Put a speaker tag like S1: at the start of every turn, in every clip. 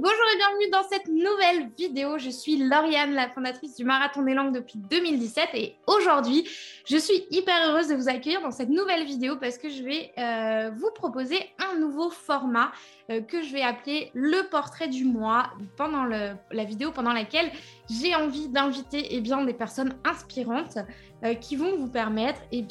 S1: bonjour et bienvenue dans cette nouvelle vidéo. Je suis Lauriane, la fondatrice du Marathon des Langues depuis 2017 et aujourd'hui, je suis hyper heureuse de vous accueillir dans cette nouvelle vidéo parce que je vais euh, vous proposer un nouveau format euh, que je vais appeler le portrait du mois pendant la vidéo pendant laquelle j'ai envie d'inviter eh des personnes inspirantes euh, qui vont vous permettre eh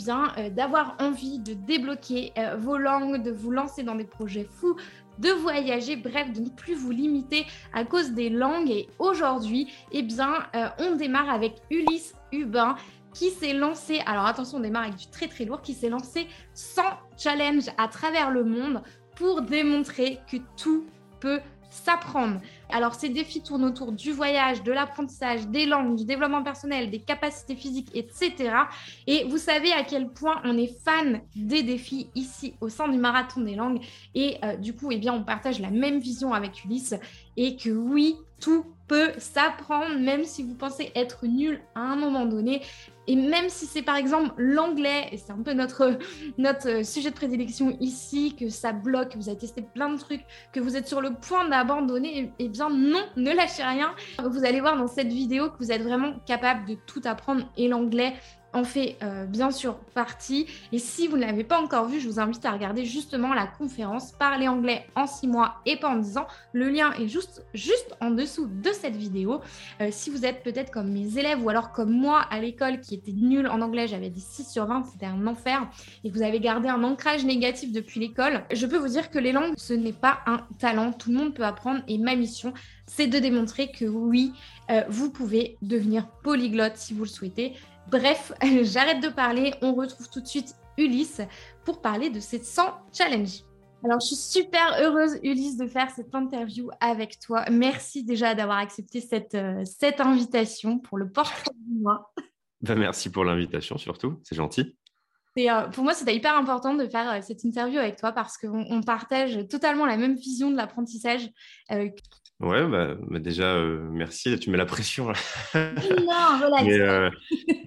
S1: d'avoir envie de débloquer vos langues, de vous lancer dans des projets fous, de voyager, bref, de ne plus vous limiter à cause des langues. Et aujourd'hui, eh bien, euh, on démarre avec Ulysse Hubin qui s'est lancé, alors attention, on démarre avec du très très lourd, qui s'est lancé sans challenge à travers le monde pour démontrer que tout peut s'apprendre. Alors, ces défis tournent autour du voyage, de l'apprentissage, des langues, du développement personnel, des capacités physiques, etc. Et vous savez à quel point on est fan des défis ici au sein du Marathon des langues. Et euh, du coup, eh bien, on partage la même vision avec Ulysse. Et que oui, tout peut s'apprendre, même si vous pensez être nul à un moment donné. Et même si c'est par exemple l'anglais, et c'est un peu notre, notre sujet de prédilection ici, que ça bloque, que vous avez testé plein de trucs, que vous êtes sur le point d'abandonner, eh bien non, ne lâchez rien. Vous allez voir dans cette vidéo que vous êtes vraiment capable de tout apprendre et l'anglais en fait euh, bien sûr partie. Et si vous ne l'avez pas encore vu, je vous invite à regarder justement la conférence Parler anglais en 6 mois et pas en 10 ans. Le lien est juste, juste en dessous de cette vidéo. Euh, si vous êtes peut-être comme mes élèves ou alors comme moi à l'école qui était nul en anglais, j'avais des 6 sur 20, c'était un enfer, et vous avez gardé un ancrage négatif depuis l'école, je peux vous dire que les langues, ce n'est pas un talent. Tout le monde peut apprendre et ma mission, c'est de démontrer que oui, euh, vous pouvez devenir polyglotte si vous le souhaitez. Bref, j'arrête de parler. On retrouve tout de suite Ulysse pour parler de cette 100 challenge. Alors, je suis super heureuse, Ulysse, de faire cette interview avec toi. Merci déjà d'avoir accepté cette, euh, cette invitation pour le portrait du mois.
S2: Ben, merci pour l'invitation, surtout. C'est gentil.
S1: Euh, pour moi, c'était hyper important de faire euh, cette interview avec toi parce qu'on partage totalement la même vision de l'apprentissage.
S2: Ouais, bah, bah déjà, euh, merci. Tu mets la pression.
S1: non, relax.
S2: Euh,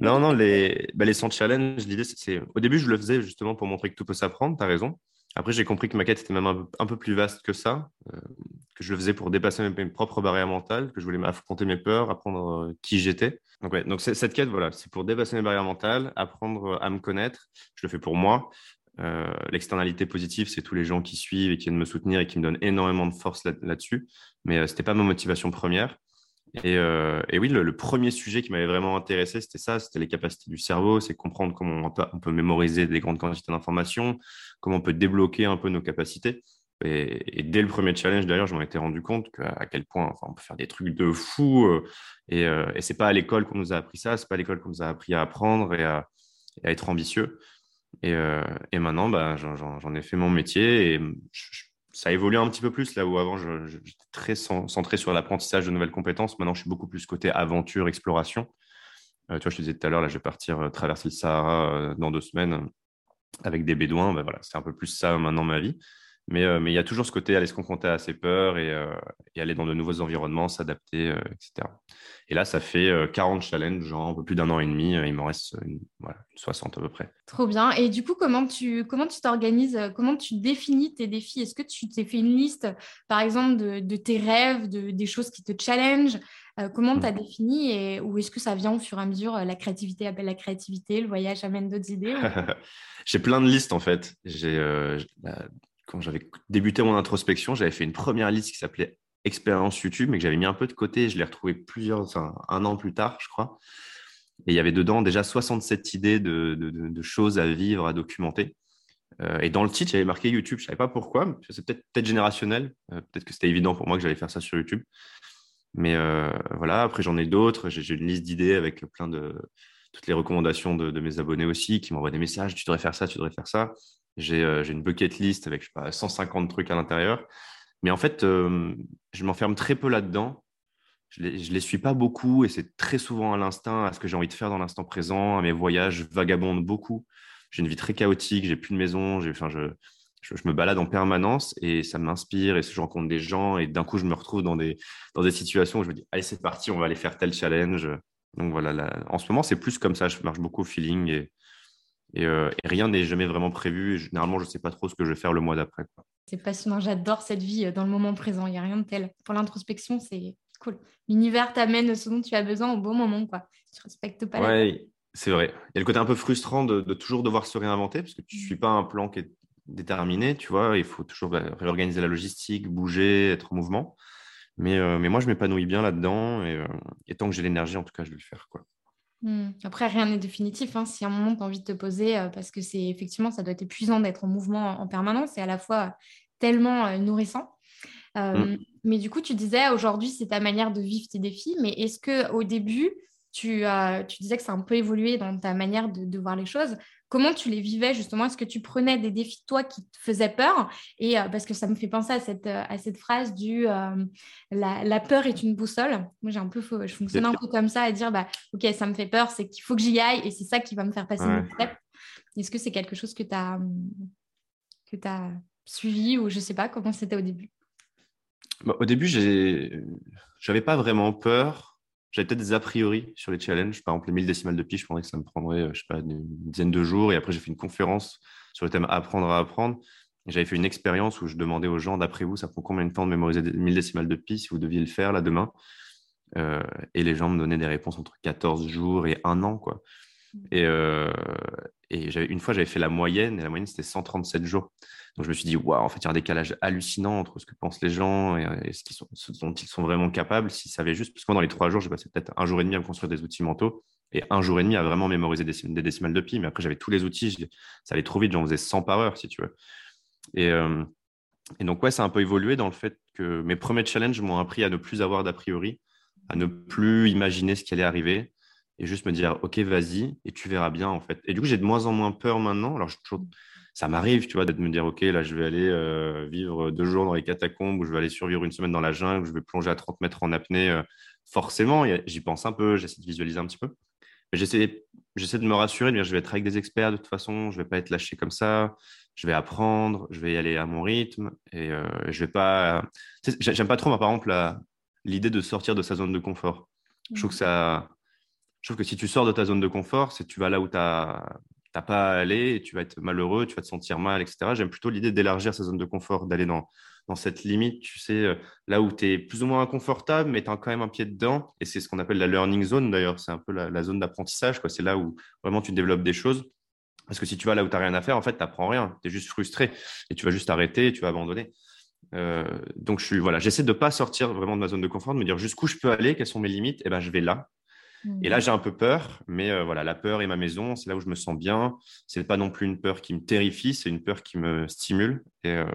S2: non, non, les, bah, les 100 challenges, l'idée, c'est. Au début, je le faisais justement pour montrer que tout peut s'apprendre, tu as raison. Après, j'ai compris que ma quête était même un peu, plus vaste que ça, euh, que je le faisais pour dépasser mes, propres barrières mentales, que je voulais affronter mes peurs, apprendre qui j'étais. Donc, ouais, donc cette quête, voilà, c'est pour dépasser mes barrières mentales, apprendre à me connaître. Je le fais pour moi. Euh, l'externalité positive, c'est tous les gens qui suivent et qui viennent me soutenir et qui me donnent énormément de force là-dessus. Mais euh, ce n'était pas ma motivation première. Et, euh, oui, le, premier sujet qui m'avait vraiment intéressé, c'était ça, c'était les capacités du cerveau, c'est comprendre comment on peut, mémoriser des grandes quantités d'informations, comment on peut débloquer un peu nos capacités. Et, dès le premier challenge, d'ailleurs, je m'en étais rendu compte à quel point on peut faire des trucs de fou. et, et c'est pas à l'école qu'on nous a appris ça, c'est pas à l'école qu'on nous a appris à apprendre et à être ambitieux. Euh, et, maintenant, bah, j'en ai fait mon métier et ça a évolué un petit peu plus là où avant j'étais très centré sur l'apprentissage de nouvelles compétences. Maintenant, je suis beaucoup plus côté aventure, exploration. Euh, tu vois, je te disais tout à l'heure, là, je vais partir euh, traverser le Sahara dans deux semaines avec des bédouins. Bah, voilà, c'est un peu plus ça maintenant ma vie. Mais, mais il y a toujours ce côté aller se confronter à ses peurs et, et aller dans de nouveaux environnements, s'adapter, etc. Et là, ça fait 40 euh, challenges, genre un peu plus d'un an et demi. Euh, il m'en reste une, voilà, 60 à peu près.
S1: Trop bien. Et du coup, comment tu comment tu t'organises euh, Comment tu définis tes défis? Est-ce que tu t'es fait une liste, par exemple, de, tes rêves, de, des choses qui te challenge Comment tu as mmh. défini et, Ou est-ce que ça vient au fur et à mesure La créativité appelle la créativité, le voyage amène d'autres idées
S2: J'ai plein de listes en fait. J'ai, bah, quand j'avais débuté mon introspection, j'avais fait une première liste qui s'appelait expérience YouTube, mais que j'avais mis un peu de côté. Je l'ai retrouvé plusieurs, un an plus tard, je crois. Et il y avait dedans déjà 67 idées de, choses à vivre, à documenter. Euh, et dans le titre, avait marqué YouTube. Je ne savais pas pourquoi. C'est peut-être peut générationnel. Euh, peut-être que c'était évident pour moi que j'allais faire ça sur YouTube. Mais euh, voilà, après, j'en ai d'autres. J'ai une liste d'idées avec plein de toutes les recommandations de, mes abonnés aussi qui m'envoient des messages. Tu devrais faire ça, tu devrais faire ça. J'ai une bucket list avec je sais pas, 150 trucs à l'intérieur. Mais en fait, euh, je m'enferme très peu là-dedans. Je ne les, suis pas beaucoup et c'est très souvent à l'instinct, à ce que j'ai envie de faire dans l'instant présent, à mes voyages, je vagabonde beaucoup. J'ai une vie très chaotique, j'ai plus de maison, enfin, je, je, me balade en permanence et ça m'inspire et je rencontre des gens et d'un coup, je me retrouve dans des, dans des situations où je me dis, allez, c'est parti, on va aller faire tel challenge. Donc voilà, en ce moment, c'est plus comme ça, je marche beaucoup au feeling et, Et, rien n'est jamais vraiment prévu. Et généralement, je ne sais pas trop ce que je vais faire le mois d'après.
S1: C'est passionnant. J'adore cette vie dans le moment présent. Il n'y a rien de tel. Pour l'introspection, c'est cool. L'univers t'amène ce dont tu as besoin au bon moment. Quoi. Tu respectes pas
S2: ouais, c'est vrai. Il y a le côté un peu frustrant de, toujours devoir se réinventer parce que tu ne suis pas un plan qui est déterminé, tu vois. Il faut toujours bah, réorganiser la logistique, bouger, être en mouvement. Mais, euh, mais moi, je m'épanouis bien là-dedans et, euh, et, tant que j'ai l'énergie, en tout cas, je vais le faire. Quoi.
S1: Hmm. Après, rien n'est définitif. Hein. Si à un moment, tu as envie de te poser, euh, parce que c'est effectivement, ça doit être épuisant d'être en mouvement en, permanence et à la fois tellement nourrissant. Hmm. Mais du coup, tu disais aujourd'hui, c'est ta manière de vivre tes défis. Mais est-ce que au début, tu, tu disais que ça a un peu évolué dans ta manière de, voir les choses? Comment tu les vivais justement? Est-ce que tu prenais des défis toi qui te faisaient peur? Et euh, parce que ça me fait penser à cette, euh, à cette phrase du euh, la, peur est une boussole. Moi, j'ai un peu, je fonctionne un peu comme ça à dire bah ok, ça me fait peur, c'est qu'il faut que j'y aille et c'est ça qui va me faire passer mon step. Est-ce que c'est quelque chose que tu as que as suivi ou je sais pas comment c'était au début?
S2: Bah, Au début, j'avais pas vraiment peur j'avais peut-être des a priori sur les challenges. Par exemple, les 1000 décimales de pi, je pensais que ça me prendrait, euh, je sais pas, une dizaine de jours. Et après, j'ai fait une conférence sur le thème apprendre à apprendre. J'avais fait une expérience où je demandais aux gens, d'après vous, ça prend combien de temps de mémoriser 1000 décimales de pi si vous deviez le faire là demain? Euh, Et les gens me donnaient des réponses entre 14 jours et un an. Quoi. Et, euh, et une fois, j'avais fait la moyenne, et la moyenne, c'était 137 jours. Donc, je me suis dit, waouh, en fait, il y a un décalage hallucinant entre ce que pensent les gens et, ce, dont ils sont vraiment capables s'ils savaient juste. Parce que moi, dans les trois jours, j'ai passé peut-être un jour et demi à me construire des outils mentaux et un jour et demi à vraiment mémoriser des, décimales de pi. Mais après, j'avais tous les outils, ça allait trop vite, j'en faisais 100 par heure, si tu veux. Et, euh, et donc, ouais, ça a un peu évolué dans le fait que mes premiers challenges m'ont appris à ne plus avoir d'a priori, à ne plus imaginer ce qui allait arriver et juste me dire, OK, vas-y, et tu verras bien, en fait. Et du coup, j'ai de moins en moins peur maintenant. Alors, ça m'arrive, tu vois, de me dire, OK, là, je vais aller euh, vivre deux jours dans les catacombes, ou je vais aller survivre une semaine dans la jungle, je vais plonger à 30 mètres en apnée. Euh, forcément, j'y pense un peu, j'essaie de visualiser un petit peu. Mais j'essaie, de me rassurer, de dire, je vais être avec des experts de toute façon, je ne vais pas être lâché comme ça, je vais apprendre, je vais y aller à mon rythme, et euh, je vais pas... J'aime pas trop, par exemple, l'idée de sortir de sa zone de confort. Je trouve que ça je trouve que si tu sors de ta zone de confort, c'est tu vas là où tu n'as pas à aller tu vas être malheureux, tu vas te sentir mal, etc. J'aime plutôt l'idée d'élargir sa zone de confort, d'aller dans, dans cette limite, tu sais, euh, là où tu es plus ou moins inconfortable, mais tu as quand même un pied dedans. Et c'est ce qu'on appelle la learning zone d'ailleurs. C'est un peu la, zone d'apprentissage. C'est là où vraiment tu développes des choses. Parce que si tu vas là où tu n'as rien à faire, en fait, tu n'apprends rien. Tu es juste frustré et tu vas juste arrêter tu vas abandonner. Euh, donc, je suis, voilà, j'essaie de ne pas sortir vraiment de ma zone de confort, de me dire jusqu'où je peux aller, quelles sont mes limites. Et ben, je vais là. Et là, j'ai un peu peur, mais euh, voilà, la peur est ma maison, c'est là où je me sens bien. C'est pas non plus une peur qui me terrifie, c'est une peur qui me stimule. Et, euh,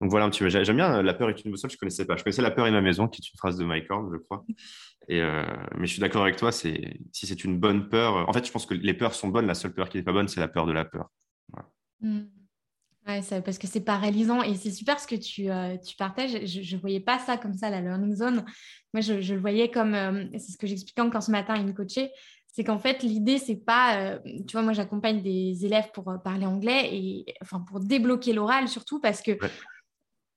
S2: Donc voilà un petit peu. J'aime bien la peur est une boussole, je connaissais pas. Je connaissais la peur est ma maison, qui est une phrase de Mike Horn, je crois. Et euh, mais je suis d'accord avec toi, si c'est une bonne peur. En fait, je pense que les peurs sont bonnes. La seule peur qui n'est pas bonne, c'est la peur de la peur.
S1: Mm. Ouais, parce que c'est paralysant et c'est super ce que tu, euh, tu partages. Je ne voyais pas ça comme ça, la learning zone. Moi, je, je le voyais comme, euh, c'est ce que j'expliquais encore ce matin à une coachée, c'est qu'en fait, l'idée, c'est pas, euh, tu vois, moi, j'accompagne des élèves pour parler anglais et enfin pour débloquer l'oral surtout parce que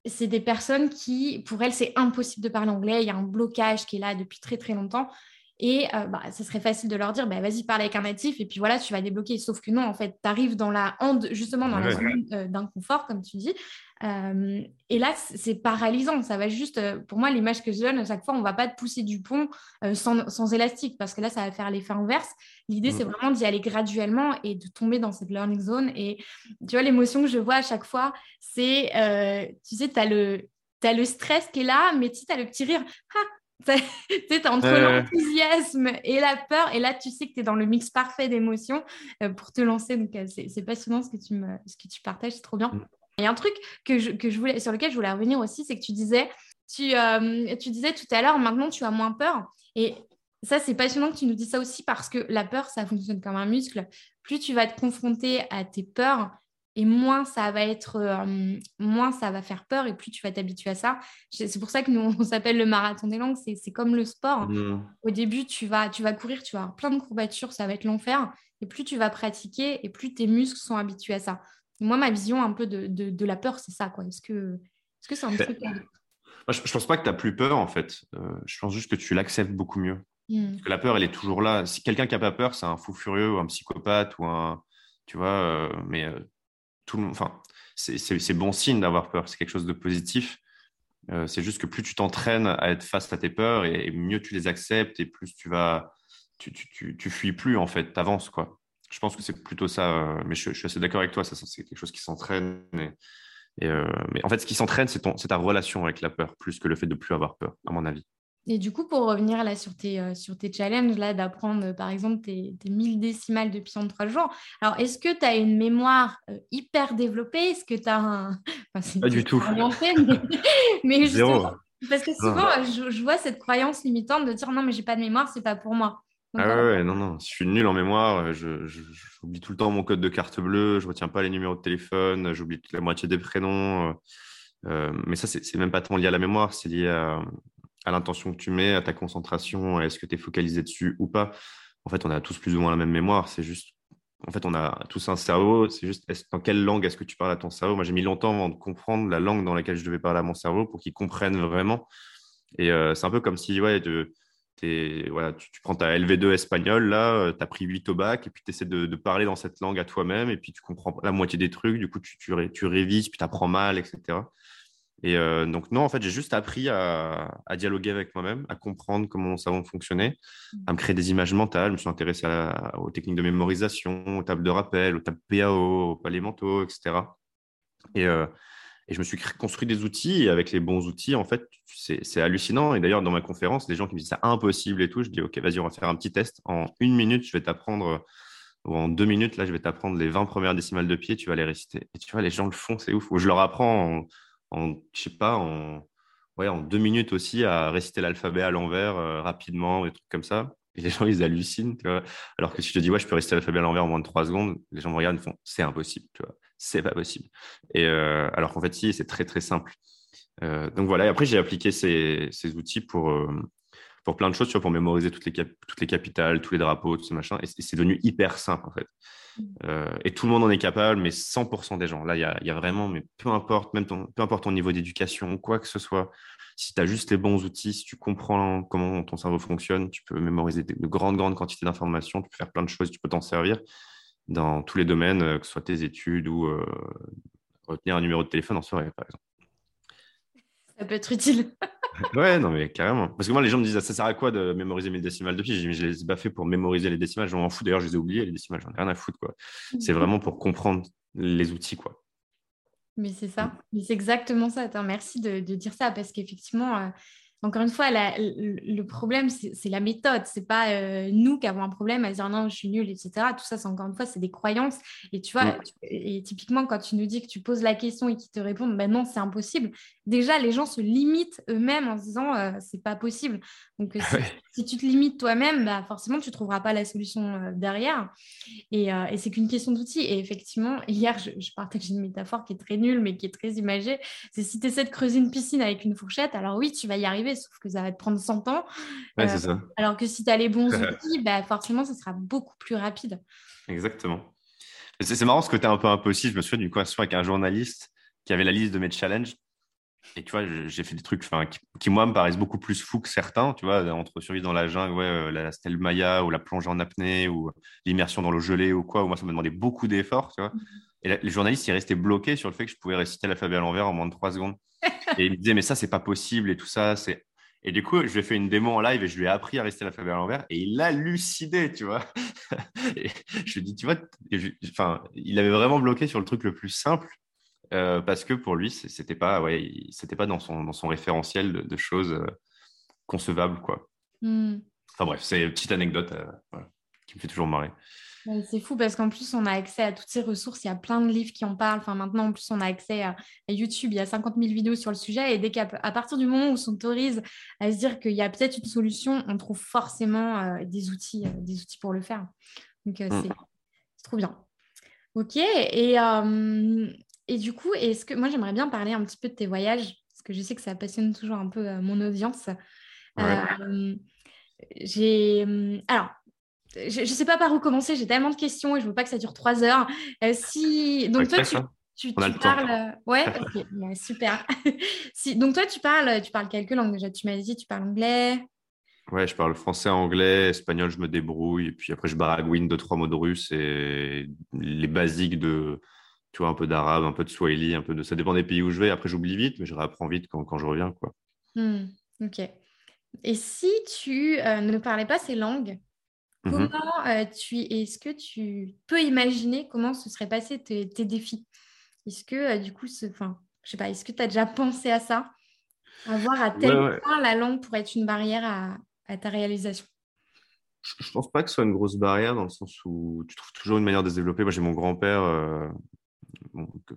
S1: c'est des personnes qui, pour elles, c'est impossible de parler anglais. Il y a un blocage qui est là depuis très très longtemps. Et euh, bah, ça serait facile de leur dire, bah, vas-y, parle avec un natif, et puis voilà, tu vas débloquer. Sauf que non, en fait, tu arrives dans la justement dans la zone euh, d'inconfort, comme tu dis. Euh, et là, c'est paralysant. Ça va juste, pour moi, l'image que je donne, à chaque fois, on ne va pas te pousser du pont sans, élastique, parce que là, ça va faire l'effet inverse. L'idée, c'est mm. vraiment d'y aller graduellement et de tomber dans cette learning zone. Et tu vois, l'émotion que je vois à chaque fois, c'est, tu sais, tu as le, as le stress qui est là, mais tu as le petit rire. Ah, tu entre l'enthousiasme et la peur, et là, tu sais que tu es dans le mix parfait d'émotions euh, pour te lancer. Donc, euh, c'est passionnant ce que tu, me, ce que tu partages, c'est trop bien. Mm. Il y a un truc que je, que je voulais, sur lequel je voulais revenir aussi, c'est que tu disais, tu, euh, tu disais tout à l'heure, maintenant tu as moins peur. Et ça, c'est passionnant que tu nous dis ça aussi parce que la peur, ça fonctionne comme un muscle. Plus tu vas te confronter à tes peurs, et moins ça va être euh, moins ça va faire peur et plus tu vas t'habituer à ça c'est pour ça que nous on s'appelle le marathon des langues c'est comme le sport mmh. au début tu vas tu vas courir tu vas avoir plein de courbatures ça va être l'enfer et plus tu vas pratiquer et plus tes muscles sont habitués à ça moi ma vision un peu de, de, la peur c'est ça quoi est-ce que est-ce que c'est un truc
S2: moi, je, pense pas que tu as plus peur en fait euh, je pense juste que tu l'acceptes beaucoup mieux. Parce que la peur, elle est toujours là. Si quelqu'un qui n'a pas peur, c'est un fou furieux ou un psychopathe ou un. Tu vois, euh, mais Enfin, c'est bon signe d'avoir peur. C'est quelque chose de positif. Euh, c'est juste que plus tu t'entraînes à être face à tes peurs et, mieux tu les acceptes et plus tu vas. Tu, fuis plus, en fait. Tu avances, quoi. Je pense que c'est plutôt ça. mais je, suis assez d'accord avec toi. C'est quelque chose qui s'entraîne. Et, mais en fait, ce qui s'entraîne, c'est ta relation avec la peur, plus que le fait de plus avoir peur, à mon avis.
S1: Et du coup, pour revenir là sur tes, euh, sur tes challenges, là, d'apprendre euh, par exemple tes, tes 1000 décimales depuis en trois jours, alors est-ce que tu as une mémoire euh, hyper développée? Est-ce que tu as un.
S2: pas du tout.
S1: mais, justement, parce que souvent, je, vois cette croyance limitante de dire non, mais j'ai pas de mémoire, c'est pas pour moi.
S2: ah ouais, non, non, je suis nul en mémoire. J'oublie tout le temps mon code de carte bleue, je retiens pas les numéros de téléphone, j'oublie la moitié des prénoms. mais ça, c'est même pas tant lié à la mémoire, c'est lié à, à l'intention que tu mets, à ta concentration, est-ce que tu es focalisé dessus ou pas. En fait, on a tous plus ou moins la même mémoire. C'est juste, en fait, on a tous un cerveau. C'est juste, dans quelle langue est-ce que tu parles à ton cerveau? Moi, j'ai mis longtemps avant de comprendre la langue dans laquelle je devais parler à mon cerveau pour qu'il comprenne vraiment. Et euh, c'est un peu comme si, ouais, de, voilà, tu, prends ta LV2 espagnol, là, euh, tu as pris 8 au bac, et puis tu essaies de, parler dans cette langue à toi-même, et puis tu comprends la moitié des trucs, du coup, tu, tu révises, puis tu apprends mal, etc. Et euh, donc, non, en fait, j'ai juste appris à, dialoguer avec moi-même, à comprendre comment mon cerveau fonctionnait, mmh. à me créer des images mentales. Je me suis intéressé aux techniques de mémorisation, aux tables de rappel, aux tables PAO, aux palais mentaux, etc. Et, euh, et, je me suis construit des outils. Et avec les bons outils, en fait, c'est hallucinant. Et d'ailleurs, dans ma conférence, les gens qui me disent c'est impossible et tout, je dis OK, vas-y, on va faire un petit test. En une minute, je vais t'apprendre ou en deux minutes, là, je vais t'apprendre les 20 premières décimales de pied, tu vas les réciter. Et tu vois, les gens le font, c'est ouf. Ou je leur apprends en, en, je sais pas, en, ouais, en deux minutes aussi à réciter l'alphabet à l'envers euh, rapidement, des trucs comme ça. Et les gens, ils hallucinent. Alors que si je te dis, ouais, je peux réciter l'alphabet à l'envers en moins de trois secondes, les gens me regardent et font, c'est impossible, tu vois. C'est pas possible. Et euh, alors qu'en fait, si, c'est très, très simple. Euh, donc voilà. Et après, j'ai appliqué ces, ces outils pour, pour plein de choses, tu vois, pour mémoriser toutes les, toutes les capitales, tous les drapeaux, tout ce machin. Et c'est devenu hyper simple, en fait. Mm. Euh, et tout le monde en est capable, mais 100% des gens. Là, il y, y a, vraiment, mais peu importe, même ton, peu importe ton niveau d'éducation, quoi que ce soit, si tu as juste les bons outils, si tu comprends comment ton cerveau fonctionne, tu peux mémoriser de grandes, grandes quantités d'informations, tu peux faire plein de choses, tu peux t'en servir dans tous les domaines, euh, que ce soit tes études ou euh, retenir un numéro de téléphone en soirée, par exemple.
S1: Ça peut être utile.
S2: ouais, non, mais carrément. Parce que moi, les gens me disent, ça sert à quoi de mémoriser mes décimales de pi Je les ai pas fait pour mémoriser les décimales, je m'en fous. D'ailleurs, je les ai oubliées, les décimales, j'en ai rien à foutre. quoi. C'est vraiment pour comprendre les outils, quoi.
S1: Mais c'est ça, mais c'est exactement ça. Attends, merci de, dire ça parce qu'effectivement, euh, encore une fois, le problème, c'est la méthode. C'est pas euh, nous qui avons un problème à dire non, je suis nulle, etc. Tout ça, c'est encore une fois, c'est des croyances. Et tu vois, et typiquement, quand tu nous dis que tu poses la question et qu'ils te répondent, ben non, c'est impossible. Déjà, les gens se limitent eux-mêmes en se disant, euh, c'est pas possible. Donc, euh, si, tu te limites toi-même, bah, forcément, tu trouveras pas la solution derrière. Et, c'est qu'une question d'outils. Et effectivement, hier, je, je partage une métaphore qui est très nulle, mais qui est très imagée. C'est si tu essaies de creuser une piscine avec une fourchette, alors oui, tu vas y arriver sauf que ça va te prendre 100 ans.
S2: Ouais, euh, ça.
S1: Alors que si tu as les bons outils, bah, forcément, ça sera beaucoup plus rapide.
S2: Exactement. C'est marrant ce côté un peu impossible. Je me souviens d'une conversation avec un journaliste qui avait la liste de mes challenges. Et tu vois, j'ai fait des trucs qui, qui, moi, me paraissent beaucoup plus fous que certains. Tu vois, entre survivre dans la jungle, ouais, euh, la stèle Maya ou la plongée en apnée ou l'immersion dans l'eau gelée ou quoi. Où moi, ça me demandait beaucoup d'efforts. Tu vois. Mm-hmm. Et les journalistes, ils restaient bloqués sur le fait que je pouvais réciter l'alphabet à l'envers en moins de trois secondes. et ils me disaient, mais ça, c'est pas possible et tout ça. C'est et du coup, je lui ai fait une démo en live et je lui ai appris à rester l'alphabet à l'envers et il a lucidé, tu vois. et je lui ai dit, tu vois, enfin, il avait vraiment bloqué sur le truc le plus simple euh, parce que pour lui, c'était pas, ouais, c'était pas dans son, dans son référentiel de, choses euh, concevables, quoi. Hmm. Enfin bref, c'est une petite anecdote euh, qui me fait toujours marrer.
S1: C'est fou parce qu'en plus, on a accès à toutes ces ressources. Il y a plein de livres qui en parlent. Enfin, maintenant, en plus, on a accès à, YouTube. Il y a 50 000 vidéos sur le sujet. Et dès qu'à partir du moment où on s'autorise à se dire qu'il y a peut-être une solution, on trouve forcément euh, des, outils, euh, des outils pour le faire. Donc, euh, mm. c'est trop bien. OK. Et, et du coup, est-ce que moi, j'aimerais bien parler un petit peu de tes voyages parce que je sais que ça passionne toujours un peu mon audience. j'ai alors je ne sais pas par où commencer, j'ai tellement de questions et je ne veux pas que ça dure trois heures. Euh, si... Donc, toi, tu, parles. Euh, ouais, super. si... Donc, toi, tu parles, tu parles quelques langues déjà Tu m'as dit, tu parles anglais
S2: Ouais, je parle français, anglais, espagnol, je me débrouille. Et puis après, je baragouine deux, trois mots de russe et les basiques de, tu vois, un peu d'arabe, un peu de swahili, un peu de. Ça dépend des pays où je vais. Après, j'oublie vite, mais je réapprends vite quand, quand je reviens, quoi.
S1: Hmm, ok. Et si tu euh, ne parlais pas ces langues, mhm. comment euh, tu est-ce que tu peux imaginer comment se seraient passés tes, défis? Est-ce que euh, du coup, enfin, je sais pas, est-ce que tu as déjà pensé à ça? Avoir à tel point la langue pour être une barrière à, à ta réalisation?
S2: Je ne pense pas que ce soit une grosse barrière dans le sens où tu trouves toujours une manière de se développer. Moi, j'ai mon grand-père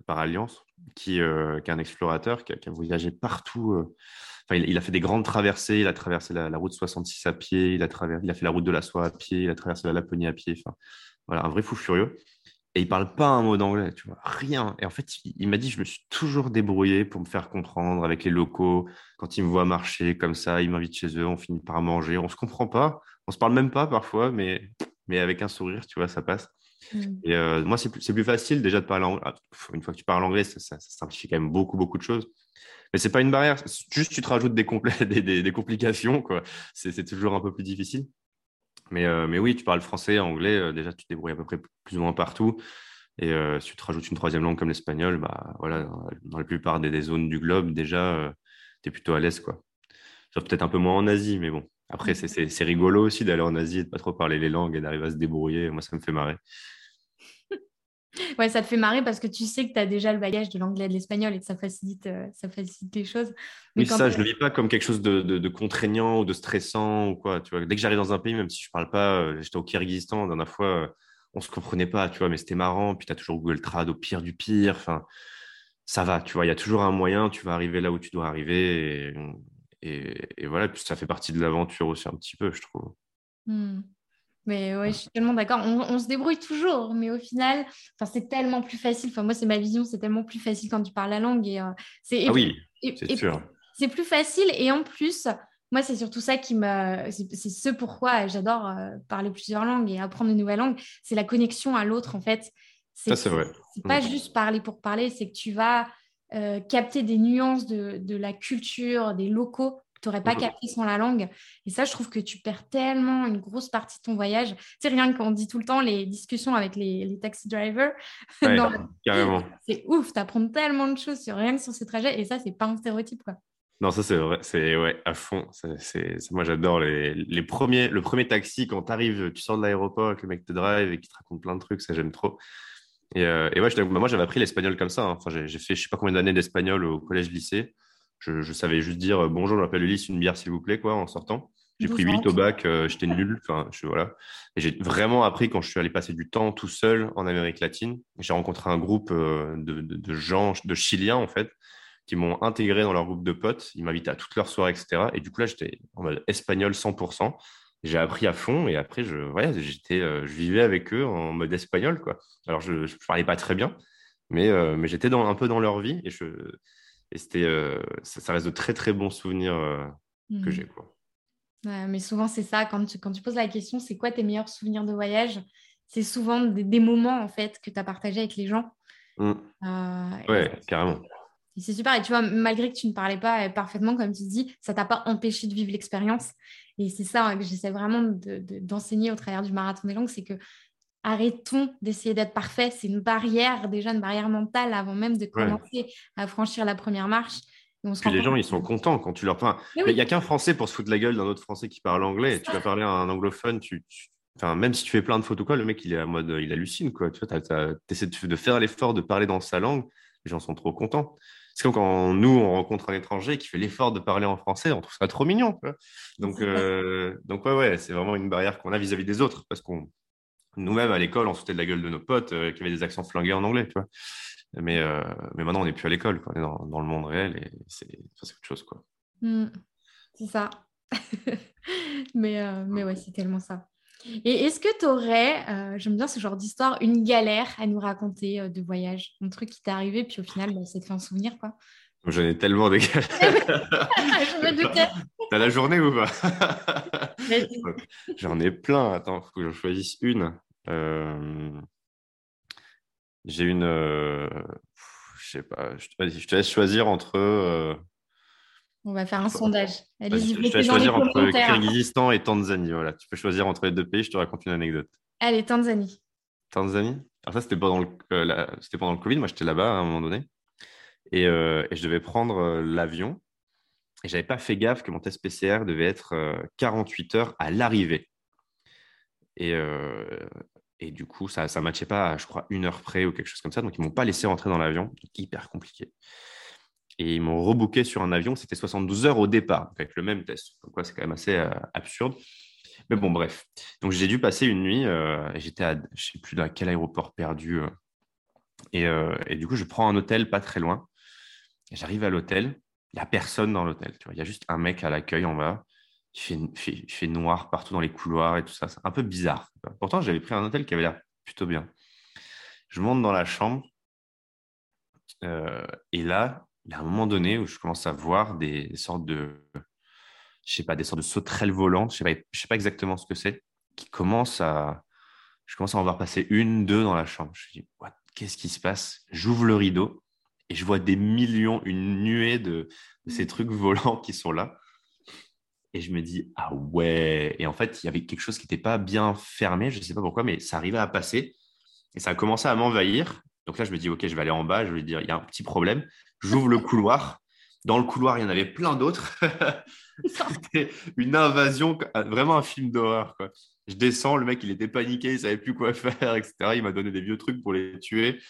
S2: par alliance, qui, euh, qui, est un explorateur, qui a, voyagé partout. Enfin, il, a fait des grandes traversées. Il a traversé la, route 66 à pied. Il a, il a fait la route de la soie à pied. Il a traversé la Laponie à pied. Enfin, voilà, un vrai fou furieux. Et il parle pas un mot d'anglais, tu vois, rien. Et en fait, il, m'a dit, je me suis toujours débrouillé pour me faire comprendre avec les locaux. Quand ils me voient marcher comme ça, ils m'invitent chez eux, on finit par manger. On se comprend pas, on se parle même pas parfois, mais, mais avec un sourire, tu vois, ça passe. Mm. Et euh, moi, c'est plus, plus, facile déjà de parler anglais. Ah, une fois que tu parles anglais, ça, simplifie quand même beaucoup, beaucoup de choses. Mais c'est pas une barrière. Juste, tu te rajoutes des, des, des, complications. Quoi. C'est, toujours un peu plus difficile. Mais, euh, mais oui, tu parles français, anglais. Euh, déjà, tu te débrouilles à peu près plus ou moins partout. Et si tu te rajoutes une troisième langue comme l'espagnol, bah, voilà, dans la plupart des, zones du globe, déjà, tu es plutôt à l'aise. Quoi. Sauf peut-être un peu moins en Asie, mais bon. Après, mm. c'est rigolo aussi d'aller en Asie et de pas trop parler les langues et d'arriver à se débrouiller. Moi, ça me fait marrer.
S1: Ouais, ça te fait marrer parce que tu sais que tu as déjà le bagage de l'anglais et de l'espagnol et que ça facilite, euh, ça facilite les choses.
S2: Mais oui, ça, je ne le vis pas comme quelque chose de, de, contraignant ou de stressant ou quoi. Tu vois. Dès que j'arrive dans un pays, même si je ne parle pas, euh, j'étais au Kyrgyzstan, la dernière fois, euh, on ne se comprenait pas, tu vois, mais c'était marrant. Puis tu as toujours Google Trad au pire du pire. Enfin, ça va, tu vois, il y a toujours un moyen, tu vas arriver là où tu dois arriver. Et, et, voilà, puis ça fait partie de l'aventure aussi un petit peu, je trouve.
S1: Hmm. Mais ouais, je suis tellement d'accord. On, se débrouille toujours, mais au final, c'est tellement plus facile. Enfin, moi, c'est ma vision, c'est tellement plus facile quand tu parles la langue. Et, euh,
S2: c'est, ah oui, c'est sûr.
S1: C'est plus facile. Et en plus, moi, c'est surtout ça qui me. C'est, ce pourquoi j'adore euh, parler plusieurs langues et apprendre de nouvelles langues. C'est la connexion à l'autre, en fait.
S2: ça, c'est vrai.
S1: C'est pas mm. juste parler pour parler, c'est que tu vas euh, capter des nuances de, de la culture, des locaux tu n'aurais pas capté sans la langue. Et ça, je trouve que tu perds tellement une grosse partie de ton voyage. C'est rien qu'on dit tout le temps les discussions avec les, les taxi drivers.
S2: carrément.
S1: C'est ouf, tu apprends tellement de choses sur rien que sur ces trajets. Et ça, c'est pas un stéréotype. Quoi.
S2: Non, ça c'est vrai, c'est ouais, à fond. C'est, moi j'adore les, les, premiers, le premier taxi quand tu arrives, tu sors de l'aéroport avec le mec te drive et qui te raconte plein de trucs, ça j'aime trop. Et, euh, et ouais, je, moi j'avais appris l'espagnol comme ça. Hein. Enfin, j'ai, fait je sais pas combien d'années d'espagnol au collège-lycée. Je, savais juste dire euh, bonjour, je m'appelle Ulysse, une bière s'il vous plaît, quoi, en sortant. J'ai pris 8 au bac, euh, j'étais nul. Enfin, je, voilà. Et j'ai vraiment appris quand je suis allé passer du temps tout seul en Amérique latine. J'ai rencontré un groupe euh, de, de, gens, de Chiliens en fait, qui m'ont intégré dans leur groupe de potes. Ils m'invitaient à toutes leurs soirées, etc. Et du coup, là, j'étais en mode espagnol 100%. J'ai appris à fond et après, je, j'étais, je vivais avec eux en mode espagnol. Quoi. Alors, je ne parlais pas très bien, mais, mais j'étais dans, un peu dans leur vie et je, et c'était, euh, ça, reste de très très bons souvenirs euh, que mmh. j'ai. Quoi.
S1: mais souvent, c'est ça. Quand tu, quand tu poses la question, c'est quoi tes meilleurs souvenirs de voyage? C'est souvent des, moments en fait que tu as partagé avec les gens.
S2: Mmh. Euh, ouais, carrément.
S1: C'est super. Et tu vois, malgré que tu ne parlais pas parfaitement, comme tu dis, ça t'a pas empêché de vivre l'expérience. Et c'est ça hein, que j'essaie vraiment d'enseigner au travers du marathon des langues, c'est que arrêtons d'essayer d'être parfait. C'est une barrière, déjà une barrière mentale avant même de commencer à franchir la première marche.
S2: Et Puis les gens, ils sont contents quand tu leur parles. Il n'y a qu'un Français pour se foutre la gueule d'un autre Français qui parle anglais. Tu vas parler à un anglophone, tu, Enfin, même si tu fais plein de photos, quoi, le mec, il est à mode, il hallucine, quoi. Tu essaies de faire l'effort de parler dans sa langue, les gens sont trop contents. C'est comme quand nous, on rencontre un étranger qui fait l'effort de parler en français, on trouve ça trop mignon, Donc, euh, donc ouais, ouais, c'est vraiment une barrière qu'on a vis-à-vis des autres, parce qu'on nous-mêmes à l'école, on sautait de la gueule de nos potes euh, qui avaient des accents flingués en anglais, tu vois. Mais, euh, mais maintenant, on n'est plus à l'école, on est dans, le monde réel et c'est autre chose, quoi.
S1: Mmh. c'est ça. mais, euh, mais ouais, c'est tellement ça. Et est-ce que tu aurais, j'aime bien ce genre d'histoire, une galère à nous raconter de voyage? Un truc qui t'est arrivé, puis au final, bah, ça te fait un souvenir, quoi?
S2: J'en ai tellement des galères.
S1: Je me doutais.
S2: T'as la journée ou pas? J'en ai plein. Attends, il faut que je choisisse une. Euh, j'ai une. Euh, je sais pas, je te, laisse choisir entre. Euh,
S1: On va faire un sondage.
S2: Allez-y, je vais choisir entre Kyrgyzstan et Tanzanie. Voilà, tu peux choisir entre les deux pays. Je te raconte une anecdote.
S1: Allez, Tanzanie.
S2: Tanzanie? Alors ça, c'était pendant, le, euh, pendant le Covid. Moi, j'étais là-bas à un moment donné. Et, euh, je devais prendre euh, l'avion. Et j'avais pas fait gaffe que mon test PCR devait être 48 heures à l'arrivée. Et, et du coup, ça ne matchait pas, je crois, une heure près ou quelque chose comme ça. Donc, ils ne m'ont pas laissé rentrer dans l'avion. Hyper compliqué. Et ils m'ont rebooké sur un avion. C'était 72 heures au départ, avec le même test. Donc, c'est quand même assez euh, absurde. Mais bon, bref. Donc, j'ai dû passer une nuit. Euh, j'étais à, je sais plus dans quel aéroport perdu. Euh, et, du coup, je prends un hôtel pas très loin. J'arrive à l'hôtel. Il n'y a personne dans l'hôtel. Il y a juste un mec à l'accueil en bas il fait, noir partout dans les couloirs et tout ça. C'est un peu bizarre. Pourtant, j'avais pris un hôtel qui avait l'air plutôt bien. Je monte dans la chambre. Euh, et là, il y a un moment donné où je commence à voir des, sortes de, je sais pas, des sortes de sauterelles volantes. Je sais sais pas exactement ce que c'est, qui commencent à, je commence à en voir passer une, deux dans la chambre. Je me dis, qu'est-ce qui se passe? J'ouvre le rideau et je vois des millions, une nuée de ces trucs volants qui sont là. Et je me dis, ah ouais. Et en fait, il y avait quelque chose qui n'était pas bien fermé, je ne sais pas pourquoi, mais ça arrivait à passer. Et ça a commencé à m'envahir. Donc là, je me dis, OK, je vais aller en bas, je vais dire, il y a un petit problème. J'ouvre le couloir. Dans le couloir, il y en avait plein d'autres. C'était une invasion, vraiment un film d'horreur. Je descends, le mec, il était paniqué, il savait plus quoi faire, etc. Il m'a donné des vieux trucs pour les tuer.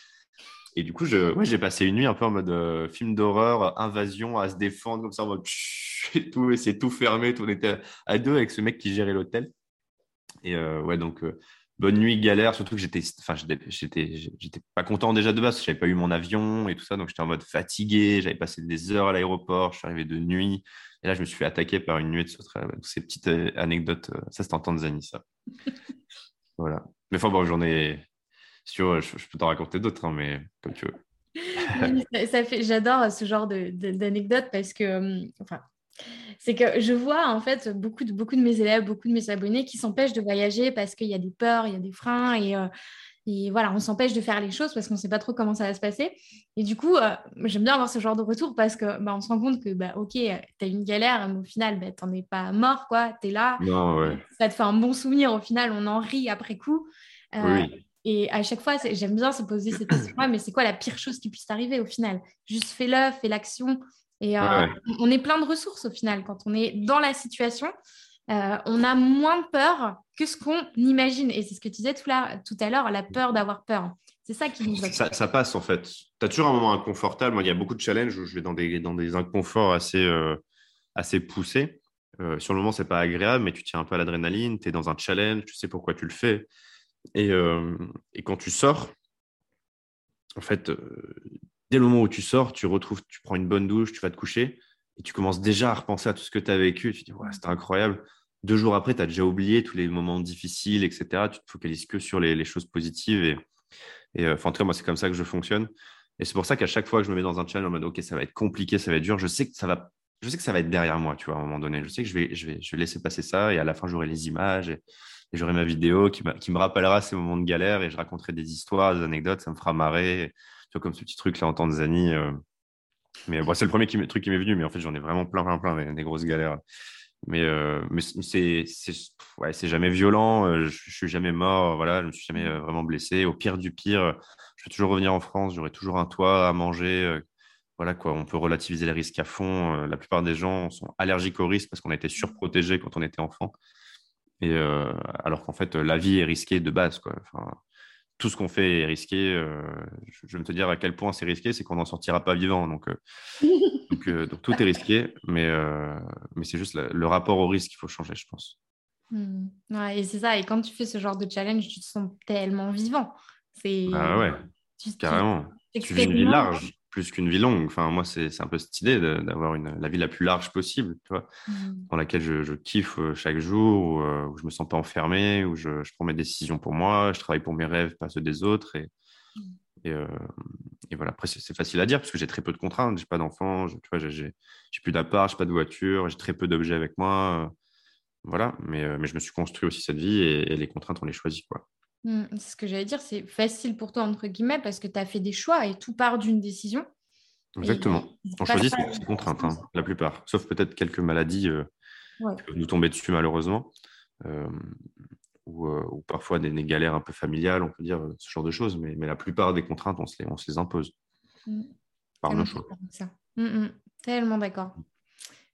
S2: Et du coup, je, ouais, j'ai passé une nuit un peu en mode euh, film d'horreur, invasion, à se défendre comme ça, en mode et tout, et c'est tout fermé. Tout, on était à deux avec ce mec qui gérait l'hôtel. Et euh, ouais, donc euh, bonne nuit, galère. Surtout que j'étais, enfin, j'étais, j'étais pas content déjà de base. J'avais pas eu mon avion et tout ça, donc j'étais en mode fatigué. J'avais passé des heures à l'aéroport. Je suis arrivé de nuit. Et là, je me suis fait attaquer par une nuée de ces petites anecdotes. Ça, c'était en Tanzanie, ça. voilà. Mais enfin, bon, j'en ai veux, je, peux t'en raconter d'autres, hein, mais comme tu
S1: veux. ça, fait, j'adore ce genre d'anecdotes parce que, hum, enfin, c'est que je vois en fait beaucoup de, beaucoup de mes élèves, beaucoup de mes abonnés qui s'empêchent de voyager parce qu'il y a des peurs, il y a des freins et, euh, et voilà, on s'empêche de faire les choses parce qu'on ne sait pas trop comment ça va se passer. Et du coup, euh, j'aime bien avoir ce genre de retour parce que bah, on se rend compte que, bah, ok, tu as une galère, mais au final, bah, tu n'en es pas mort, quoi. Tu es là. Ça te fait un bon souvenir. Au final, on en rit après coup.
S2: Euh, oui.
S1: Et à chaque fois, j'aime bien se poser cette question-là, mais c'est quoi la pire chose qui puisse t'arriver au final? Juste fais-le, fais l'action. Et euh, on est plein de ressources au final. Quand on est dans la situation, euh, on a moins peur que ce qu'on imagine. Et c'est ce que tu disais tout, à l'heure, la peur d'avoir peur. C'est ça qui nous
S2: ça, ça passe en fait. Tu as toujours un moment inconfortable. Moi, il y a beaucoup de challenges où je vais dans des, dans des inconforts assez, euh, assez poussés. sur le moment, c'est pas agréable, mais tu tiens un peu à l'adrénaline, tu es dans un challenge, tu sais pourquoi tu le fais. Euh, et, quand tu sors, en fait, euh, dès le moment où tu sors, tu retrouves, tu prends une bonne douche, tu vas te coucher et tu commences déjà à repenser à tout ce que tu as vécu. Tu te dis, ouais, c'était incroyable. Deux jours après, tu as déjà oublié tous les moments difficiles, etc. Tu te focalises que sur les, choses positives. Et, euh, en tout cas, moi, c'est comme ça que je fonctionne. Et c'est pour ça qu'à chaque fois que je me mets dans un challenge en mode, OK, ça va être compliqué, ça va être dur, je sais que ça va, je sais que ça va être derrière moi, tu vois, à un moment donné. Je sais que je vais, je vais, je vais laisser passer ça et à la fin, j'aurai les images. Et, et j'aurai ma vidéo qui, qui, me rappellera ces moments de galère et je raconterai des histoires, des anecdotes, ça me fera marrer. Tu vois, comme ce petit truc là en Tanzanie. Euh. Mais bon, c'est le premier truc qui m'est venu, mais en fait, j'en ai vraiment plein, plein, plein, des, grosses galères. Mais, euh, mais c'est ouais, jamais violent, euh, je, je, suis jamais mort, voilà, je me suis jamais vraiment blessé. Au pire du pire, je vais toujours revenir en France, j'aurai toujours un toit à manger. Voilà quoi, on peut relativiser les risques à fond. la plupart des gens sont allergiques aux risques parce qu'on a été surprotégés quand on était enfant. Et euh, alors qu'en fait, la vie est risquée de base. Quoi. Enfin, tout ce qu'on fait est risqué. Euh, je vais te dire à quel point c'est risqué, c'est qu'on n'en sortira pas vivant. Donc, euh, donc, tout est risqué, mais, mais c'est juste le rapport au risque qu'il faut changer, je pense.
S1: Mmh. Ouais, et c'est ça. Et quand tu fais ce genre de challenge, tu te sens tellement vivant.
S2: C'est... Ah ouais, carrément. Tu vis une vie large plus qu'une vie longue. Enfin, moi, c'est un peu cette idée d'avoir la vie la plus large possible, tu vois, mmh. dans laquelle je, kiffe euh, chaque jour, euh, où, je me sens pas enfermé, où je, prends mes décisions pour moi, je travaille pour mes rêves, pas ceux des autres. Et, mmh. euh, et, voilà, après, c'est facile à dire parce que j'ai très peu de contraintes, j'ai pas d'enfants, tu vois, j'ai plus d'appart, j'ai pas de voiture, j'ai très peu d'objets avec moi. voilà, mais, mais je me suis construit aussi cette vie et, les contraintes, on les choisit, quoi.
S1: Mmh, c'est ce que j'allais dire, c'est facile pour toi, entre guillemets, parce que tu as fait des choix et tout part d'une décision.
S2: Exactement. On choisit ses contraintes, hein, la plupart. Sauf peut-être quelques maladies euh, qui peuvent nous tomber dessus, malheureusement. Euh, ou, parfois des, galères un peu familiales, on peut dire ce genre de choses. Mais, la plupart des contraintes, on se les, on se les impose. Mm. Par nos choix.
S1: Mm, mm. Tellement d'accord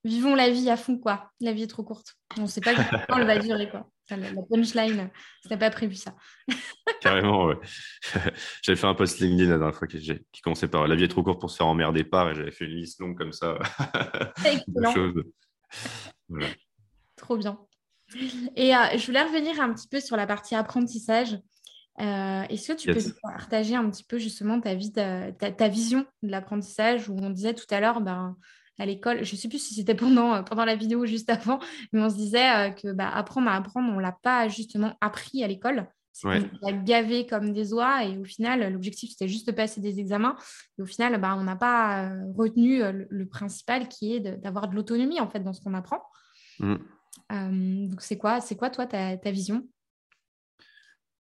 S1: vivons la vie à fond, quoi. La vie est trop courte. On ne sait pas quand elle va durer, quoi. La, punchline, ce pas prévu ça.
S2: Carrément, ouais. j'avais fait un post LinkedIn la dernière fois qui, qui, commençait par La vie est trop courte pour se faire emmerder par et j'avais fait une liste longue comme ça
S1: de Trop bien. Et euh, je voulais revenir un petit peu sur la partie apprentissage. Euh, est-ce que tu peux partager un petit peu justement ta, vie, ta, ta vision de l'apprentissage où on disait tout à l'heure, ben, à l'école. Je ne sais plus si c'était pendant, euh, pendant la vidéo ou juste avant, mais on se disait euh, que bah, apprendre à apprendre, on ne l'a pas justement appris à l'école. On a gavé comme des oies et au final, l'objectif, c'était juste de passer des examens. Et au final, bah, on n'a pas euh, retenu le, principal qui est d'avoir de, l'autonomie en fait dans ce qu'on apprend. Mm. donc, c'est quoi, toi ta, ta vision?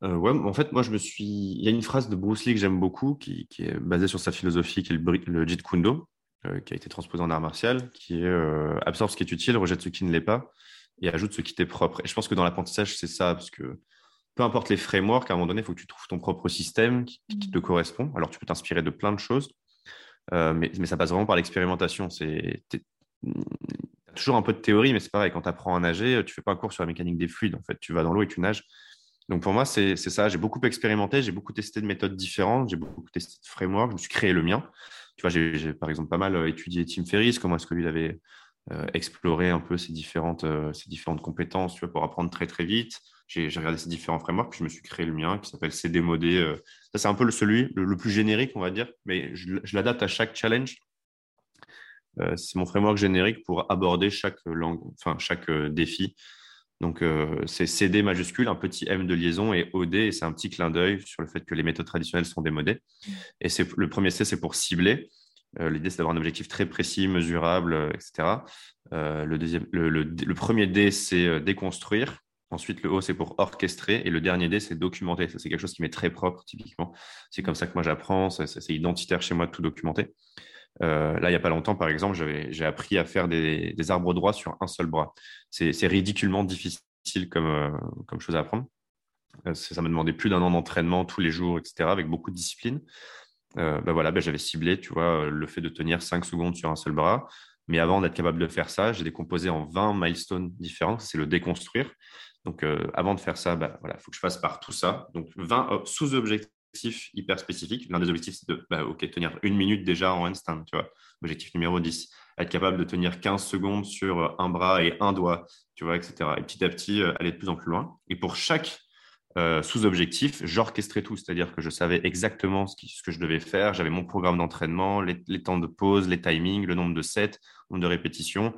S2: Ouais, en fait, moi, je me suis. Il y a une phrase de Bruce Lee que j'aime beaucoup, qui, qui, est basée sur sa philosophie, qui est le, le Jeet Kune euh, qui a été transposé en art martial, qui est euh, absorbe ce qui est utile, rejette ce qui ne l'est pas et ajoute ce qui t'est propre. Et je pense que dans l'apprentissage, c'est ça, parce que peu importe les frameworks, à un moment donné, il faut que tu trouves ton propre système qui, te correspond. Alors, tu peux t'inspirer de plein de choses, euh, mais, ça passe vraiment par l'expérimentation. C'est toujours un peu de théorie, mais c'est pareil, quand tu apprends à nager, tu fais pas un cours sur la mécanique des fluides. En fait, tu vas dans l'eau et tu nages. Donc pour moi, c'est ça. J'ai beaucoup expérimenté, j'ai beaucoup testé de méthodes différentes, j'ai beaucoup testé de frameworks, je me suis créé le mien tu vois, j'ai par exemple pas mal euh, étudié Tim Ferriss, comment est-ce que lui avait euh, exploré un peu ses différentes, euh, différentes compétences tu vois, pour apprendre très très vite. J'ai regardé ces différents frameworks, puis je me suis créé le mien qui s'appelle CD Modé. ça, c'est un peu le, celui le, plus générique, on va dire, mais je, l'adapte à chaque challenge. c'est mon framework générique pour aborder chaque langue, enfin chaque défi. Donc, c'est CD majuscule, un petit M de liaison et OD, et c'est un petit clin d'œil sur le fait que les méthodes traditionnelles sont démodées. Et c'est, le premier C, c'est pour cibler. l'idée, c'est d'avoir un objectif très précis, mesurable, etc. le, deuxième, le, premier D, c'est déconstruire. Ensuite, le O, c'est pour orchestrer. Et le dernier D, c'est documenter. Ça, c'est quelque chose qui m'est très propre, typiquement. C'est comme ça que moi, j'apprends. c'est identitaire chez moi de tout documenter. Euh, là, il n'y a pas longtemps, par exemple, j'ai appris à faire des, arbres droits sur un seul bras. C'est ridiculement difficile comme, euh, comme chose à apprendre. Euh, ça m'a demandé plus d'un an d'entraînement tous les jours, etc., avec beaucoup de discipline. Ben voilà, ben j'avais ciblé, tu vois, le fait de tenir 5 secondes sur un seul bras. Mais avant d'être capable de faire ça, j'ai décomposé en 20 milestones différents. C'est le déconstruire. Donc, avant de faire ça, ben voilà, il faut que je passe par tout ça. Donc, 20 sous-objectifs hyper spécifique. L'un des objectifs, c'est de bah, tenir une minute déjà en handstand, tu vois. Objectif numéro 10. Être capable de tenir 15 secondes sur un bras et un doigt, tu vois, etc. Et petit à petit, euh, aller de plus en plus loin. Et pour chaque euh, sous-objectif, j'orchestrais tout, c'est-à-dire que je savais exactement ce, que je devais faire. J'avais mon programme d'entraînement, les, temps de pause, les timings, le nombre de sets, nombre de répétitions.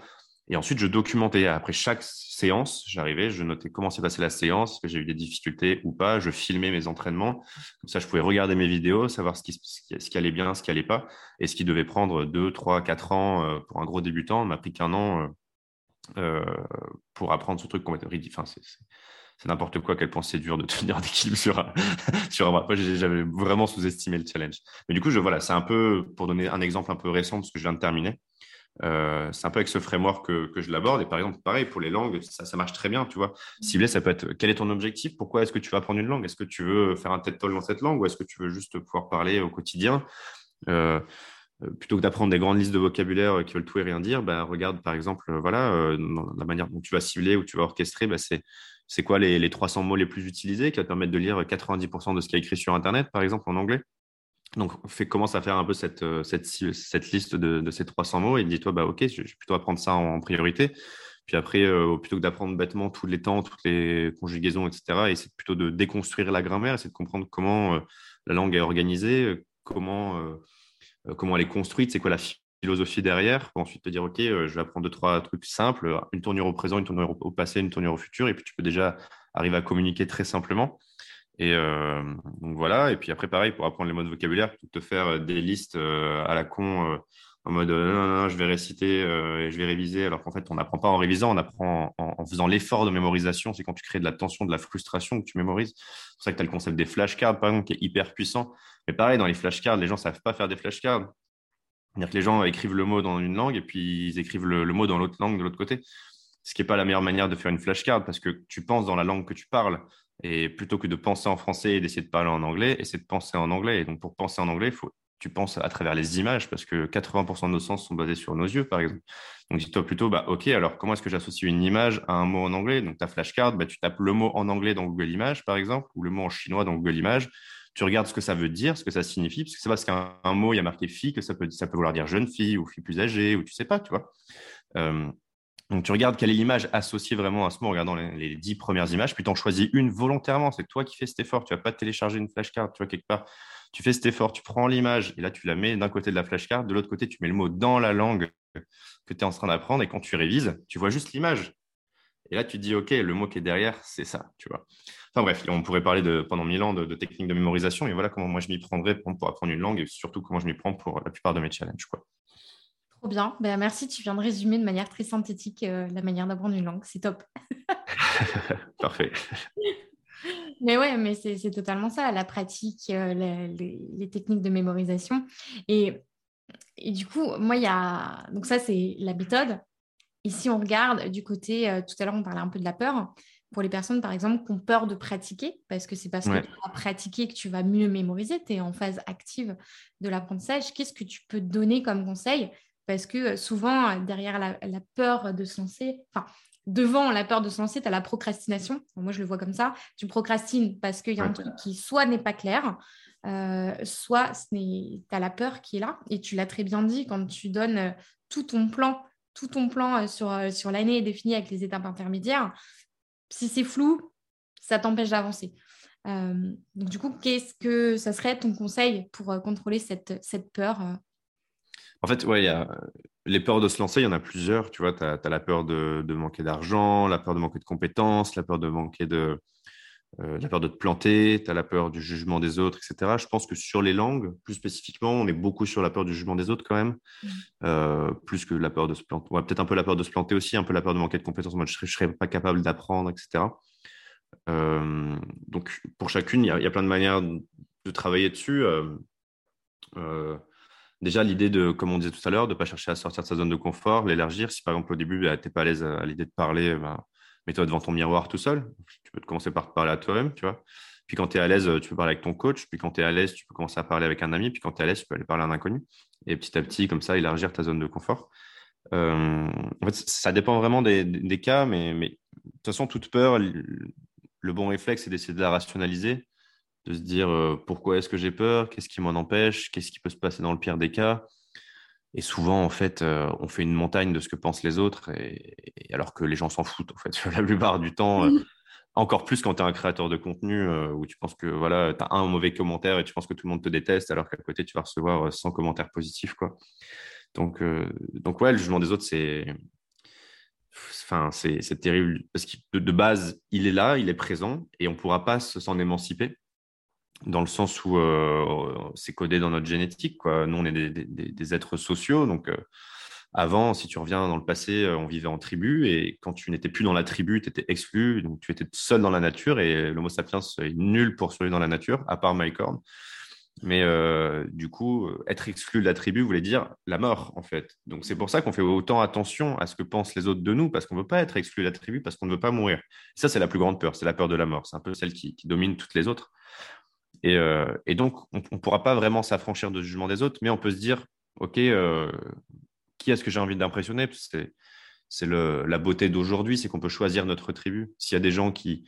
S2: Et ensuite, je documentais. Après chaque séance, j'arrivais, je notais comment s'est passée la séance, que j'ai eu des difficultés ou pas. Je filmais mes entraînements. Comme ça, je pouvais regarder mes vidéos, savoir ce qui, allait bien, ce qui allait pas. Et ce qui devait prendre 2, 3, 4 ans euh, pour un gros débutant m'a pris qu'un an euh, euh, pour apprendre ce truc complètement ridicule. Enfin, c'est n'importe quoi, quel point c'est dur de tenir d'équilibre sur un, sur un J'avais vraiment sous-estimé le challenge. Mais du coup, voilà, c'est un peu, pour donner un exemple un peu récent de ce que je viens de terminer, euh, c'est un peu avec ce framework que, que je l'aborde. Et par exemple, pareil, pour les langues, ça, ça, marche très bien, tu vois. Cibler, ça peut être quel est ton objectif? Pourquoi est-ce que tu vas apprendre une langue? Est-ce que tu veux faire un TED Talk dans cette langue? Ou est-ce que tu veux juste pouvoir parler au quotidien? Euh, euh, Plutôt que d'apprendre des grandes listes de vocabulaire qui veulent tout et rien dire, bah, regarde par exemple, voilà, la manière dont tu vas cibler ou tu vas orchestrer, bah, c'est c'est quoi les, les, 300 mots les plus utilisés qui va te permettre de lire 90% de ce qui est écrit sur Internet, par exemple, en anglais? Donc, commence à faire un peu cette, euh, cette, liste de, ces 300 mots et dis-toi, bah, OK, je vais plutôt apprendre ça en, priorité. Puis après, euh, plutôt que d'apprendre bêtement tous les temps, toutes les conjugaisons, etc., et c'est plutôt de déconstruire la grammaire, c'est de comprendre comment euh, la langue est organisée, comment, comment elle est construite, c'est quoi la philosophie derrière, pour ensuite te dire, OK, je vais apprendre deux, trois trucs simples, une tournure au présent, une tournure au passé, une tournure au futur, et puis tu peux déjà arriver à communiquer très simplement. Et euh, donc voilà. Et puis après, pareil, pour apprendre les mots de vocabulaire, plutôt te faire euh, des listes euh, à la con en mode non, non, non, je vais réciter et je vais réviser, alors qu'en fait, on n'apprend pas en révisant, on apprend en, faisant l'effort de mémorisation. C'est quand tu crées de la tension, de la frustration que tu mémorises. C'est pour ça que tu as le concept des flashcards, par exemple, qui est hyper puissant. Mais pareil, dans les flashcards, les gens ne savent pas faire des flashcards. C'est-à-dire que les gens écrivent le mot dans une langue et puis ils écrivent le, mot dans l'autre langue de l'autre côté. Ce qui n'est pas la meilleure manière de faire une flashcard parce que tu penses dans la langue que tu parles. Et plutôt que de penser en français et d'essayer de parler en anglais, essaie de penser en anglais. Et donc, pour penser en anglais, faut, tu penses à travers les images parce que 80% de nos sens sont basés sur nos yeux, par exemple. Donc, dis-toi plutôt, bah, OK, alors comment est-ce que j'associe une image à un mot en anglais? Donc, ta flashcard, bah, tu tapes le mot en anglais dans Google Images, par exemple, ou le mot en chinois dans Google Images. Tu regardes ce que ça veut dire, ce que ça signifie, parce que c'est parce qu'un mot, il y a marqué fille, que ça peut, ça peut vouloir dire jeune fille ou fille plus âgée, ou tu sais pas, tu vois. Euh, donc, tu regardes quelle est l'image associée vraiment à ce mot en regardant les, dix premières images, puis tu en choisis une volontairement. C'est toi qui fais cet effort. Tu vas pas télécharger une flashcard, tu vois, quelque part. Tu fais cet effort, tu prends l'image et là, tu la mets d'un côté de la flashcard, de l'autre côté, tu mets le mot dans la langue que tu es en train d'apprendre et quand tu révises, tu vois juste l'image. Et là, tu te dis, OK, le mot qui est derrière, c'est ça, tu vois. Enfin bref, on pourrait parler de, pendant mille ans de, techniques de mémorisation et voilà comment moi je m'y prendrais pour, apprendre une langue et surtout comment je m'y prends pour la plupart de mes challenges. Quoi.
S1: Bien. Ben, merci, tu viens de résumer de manière très synthétique euh, la manière d'apprendre une langue. C'est top.
S2: Parfait.
S1: Mais ouais, mais c'est totalement ça, la pratique, euh, les, techniques de mémorisation. Et, et du coup, moi, il y a. Donc, ça, c'est la méthode. Ici, on regarde du côté. Euh, tout à l'heure, on parlait un peu de la peur. Pour les personnes, par exemple, qui ont peur de pratiquer, parce que c'est parce que tu vas pratiquer que tu vas mieux mémoriser, tu es en phase active de l'apprentissage. Qu'est-ce que tu peux donner comme conseil parce que euh, souvent, euh, derrière la, peur de se lancer, enfin, devant la peur de se lancer, tu as la procrastination. Moi, je le vois comme ça. Tu procrastines parce qu'il y a un truc qui soit n'est pas clair, euh, soit tu as la peur qui est là. Et tu l'as très bien dit, quand tu donnes tout ton plan, tout ton plan sur, sur l'année défini avec les étapes intermédiaires, si c'est flou, ça t'empêche d'avancer. donc, du coup, qu'est-ce que ça serait ton conseil pour contrôler cette, cette peur
S2: en fait, ouais, y a les peurs de se lancer, il y en a plusieurs. Tu vois, tu as, la peur de, manquer d'argent, la peur de manquer de compétences, la peur de manquer de. Euh, la peur de te planter, tu as la peur du jugement des autres, etc. Je pense que sur les langues, plus spécifiquement, on est beaucoup sur la peur du jugement des autres quand même, mmh. euh, plus que la peur de se planter. Ouais, Peut-être un peu la peur de se planter aussi, un peu la peur de manquer de compétences. Moi, je ne serais, pas capable d'apprendre, etc. Euh, donc, pour chacune, il y, y, a plein de manières de travailler dessus. Déjà, l'idée de, comme on disait tout à l'heure, de ne pas chercher à sortir de sa zone de confort, l'élargir. Si par exemple au début, bah, tu n'es pas à l'aise à, l'idée de parler, bah, mets-toi devant ton miroir tout seul. Tu peux commencer par te parler à toi-même, tu vois. Puis quand tu es à l'aise, tu peux parler avec ton coach. Puis quand tu es à l'aise, tu peux commencer à parler avec un ami. Puis quand tu es à l'aise, tu peux aller parler à un inconnu. Et petit à petit, comme ça, élargir ta zone de confort. Euh, en fait, ça dépend vraiment des, cas, mais, mais, de toute façon, toute peur, le bon réflexe, c'est d'essayer de la rationaliser de se dire euh, pourquoi est-ce que j'ai peur, qu'est-ce qui m'en empêche, qu'est-ce qui peut se passer dans le pire des cas? Et souvent, en fait, euh, on fait une montagne de ce que pensent les autres, et, alors que les gens s'en foutent, en fait, la plupart du temps. Euh, encore plus quand tu es un créateur de contenu où tu penses que voilà, tu as un mauvais commentaire et tu penses que tout le monde te déteste, alors qu'à côté, tu vas recevoir 100 commentaires positifs. Quoi. Donc, donc, ouais, le jugement des autres, c'est. Enfin, c'est terrible parce que de, base, il est là, il est présent et on ne pourra pas s'en émanciper dans le sens où euh, c'est codé dans notre génétique. Nous, on est des, êtres sociaux. Donc, euh, avant, si tu reviens dans le passé, euh, on vivait en tribu. Et quand tu n'étais plus dans la tribu, tu étais exclu. Donc, tu étais seul dans la nature. Et l'Homo sapiens est nul pour survivre dans la nature, à part Mike Horn. Mais du coup, être exclu de la tribu voulait dire la mort, en fait. Donc, c'est pour ça qu'on fait autant attention à ce que pensent les autres de nous, parce qu'on ne veut pas être exclu de la tribu, parce qu'on ne veut pas mourir. ça, c'est la plus grande peur, c'est la peur de la mort. C'est un peu celle qui domine toutes les autres. Euh, et, donc, on ne pourra pas vraiment s'affranchir de jugement des autres, mais on peut se dire, OK, euh, qui est-ce que j'ai envie d'impressionner? C'est la beauté d'aujourd'hui, c'est qu'on peut choisir notre tribu. S'il y a des gens qui,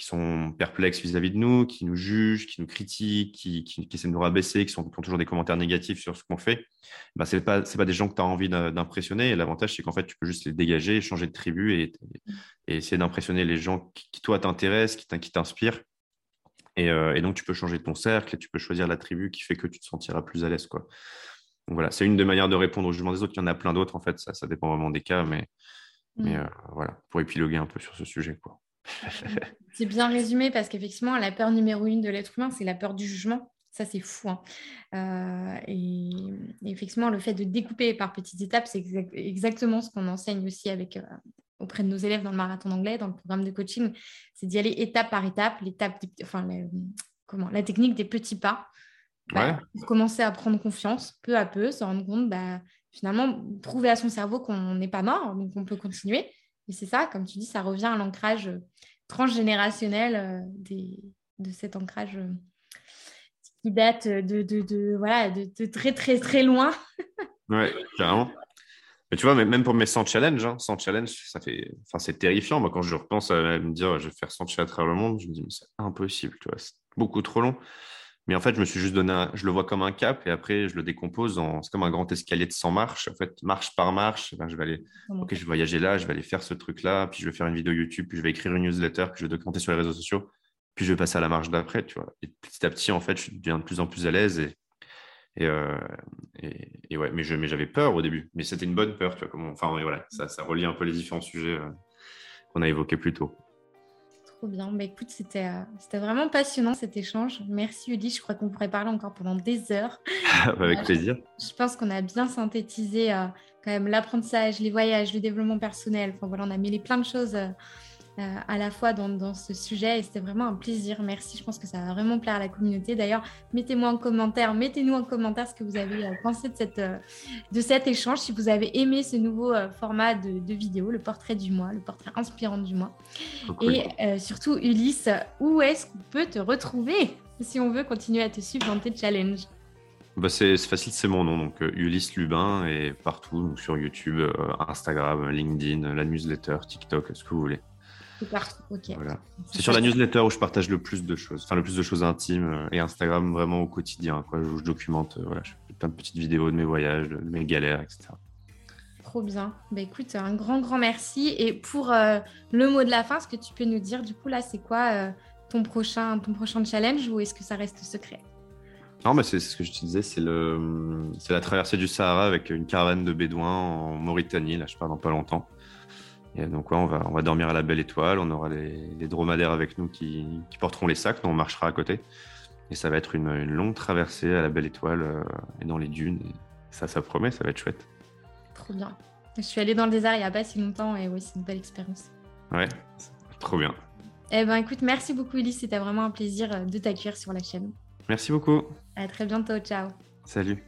S2: sont perplexes vis-à-vis de nous, qui nous jugent, qui nous critiquent, qui, essaient de nous rabaisser, qui, sont, ont toujours des commentaires négatifs sur ce qu'on fait, ben, ce n'est pas, des gens que tu as envie d'impressionner. Et l'avantage, c'est qu'en fait, tu peux juste les dégager, changer de tribu et, essayer d'impressionner les gens qui, toi, t'intéressent, qui t'inspirent. Euh, et, donc, tu peux changer ton cercle et tu peux choisir la tribu qui fait que tu te sentiras plus à l'aise. Quoi. Donc voilà, c'est une des manières de répondre au jugement des autres. Il y en a plein d'autres, en fait, ça, ça dépend vraiment des cas, mais, mais mm. euh, voilà, pour épiloguer un peu sur ce sujet. Quoi.
S1: c'est bien résumé parce qu'effectivement, la peur numéro une de l'être humain, c'est la peur du jugement. Ça, c'est fou. Hein. Euh, et, effectivement, le fait de découper par petites étapes, c'est exactement ce qu'on enseigne aussi avec, auprès de nos élèves dans le marathon anglais, dans le programme de coaching, c'est d'y aller étape par étape, l'étape, enfin, la, comment, la technique des petits pas. bah, pour commencer à prendre confiance peu à peu, se rendre compte, bah, finalement, prouver à son cerveau qu'on n'est pas mort, donc on peut continuer. Et c'est ça, comme tu dis, ça revient à l'ancrage transgénérationnel euh, des, de cet ancrage euh, qui date de, de, de voilà, de, très, très, très loin.
S2: ouais, carrément. Mais tu vois, même pour mes 100 challenges, hein, 100 challenges, ça fait, enfin, c'est terrifiant. Moi, quand je repense à me dire, je vais faire 100 challenges à travers le monde, je me dis, mais c'est impossible, tu vois, c'est beaucoup trop long. Mais en fait, je me suis juste donné, je le vois comme un cap et après, je le décompose en, c'est comme un grand escalier de 100 marches. En fait, marche par marche, ben, je vais aller, ok, je vais voyager là, je vais aller faire ce truc-là, puis je vais faire une vidéo YouTube, puis je vais écrire une newsletter, puis je vais documenter sur les réseaux sociaux, puis je vais passer à la marche d'après, tu vois. Et petit à petit, en fait, je deviens de plus en plus à l'aise et, et, euh, et, ouais, mais, je, mais j'avais peur au début, mais c'était une bonne peur, tu vois. Comment, enfin, voilà, ça, ça relie un peu les différents sujets euh, qu'on a évoqués plus tôt
S1: bien. Bah, écoute, c'était, euh, c'était vraiment passionnant cet échange. Merci Ulysse. Je crois qu'on pourrait parler encore pendant des heures.
S2: Avec plaisir.
S1: Je, pense qu'on a bien synthétisé euh, quand même l'apprentissage, les voyages, le développement personnel. Enfin voilà, on a mêlé plein de choses. Euh, à la fois dans, dans ce sujet et c'était vraiment un plaisir. Merci, je pense que ça va vraiment plaire à la communauté. D'ailleurs, mettez-moi en commentaire, mettez-nous en commentaire ce que vous avez euh, pensé de, cette, euh, de cet échange, si vous avez aimé ce nouveau format de, de, vidéo, le portrait du mois, le portrait inspirant du mois. Et surtout, Ulysse, où est-ce qu'on peut te retrouver si on veut continuer à te suivre dans tes challenges?
S2: Bah c'est facile, c'est mon nom, donc Ulysse Lubin, et partout, donc sur YouTube, Instagram, LinkedIn, la newsletter, TikTok, ce que vous voulez. C'est sur la newsletter où je partage le plus de choses, enfin le plus de choses intimes euh, et Instagram vraiment au quotidien, quoi, où je documente, euh, voilà, je fais plein de petites vidéos de mes voyages, de mes galères, etc.
S1: Trop bien. Bah, écoute, un grand, grand merci. Et pour euh, le mot de la fin, ce que tu peux nous dire, du coup, là, c'est quoi ton, prochain, ton prochain challenge ou est-ce que ça reste secret?
S2: Non, mais c'est ce que je te disais, c'est la traversée du Sahara avec une caravane de bédouins en Mauritanie. Là, je pars dans pas longtemps. Et donc, on, va, on va dormir à la belle étoile. On aura les, dromadaires avec nous qui, porteront les sacs. Nous, on marchera à côté. Et ça va être une, longue traversée à la belle étoile euh, et dans les dunes. Et ça, ça promet, ça va être chouette.
S1: Trop bien. Je suis allée dans le désert il n'y a pas si longtemps et oui, c'est une belle expérience.
S2: Ouais, trop bien.
S1: Eh ben, écoute, merci beaucoup, Elise. C'était vraiment un plaisir euh, de t'accueillir sur la chaîne.
S2: Merci beaucoup.
S1: À très bientôt. Ciao.
S2: Salut.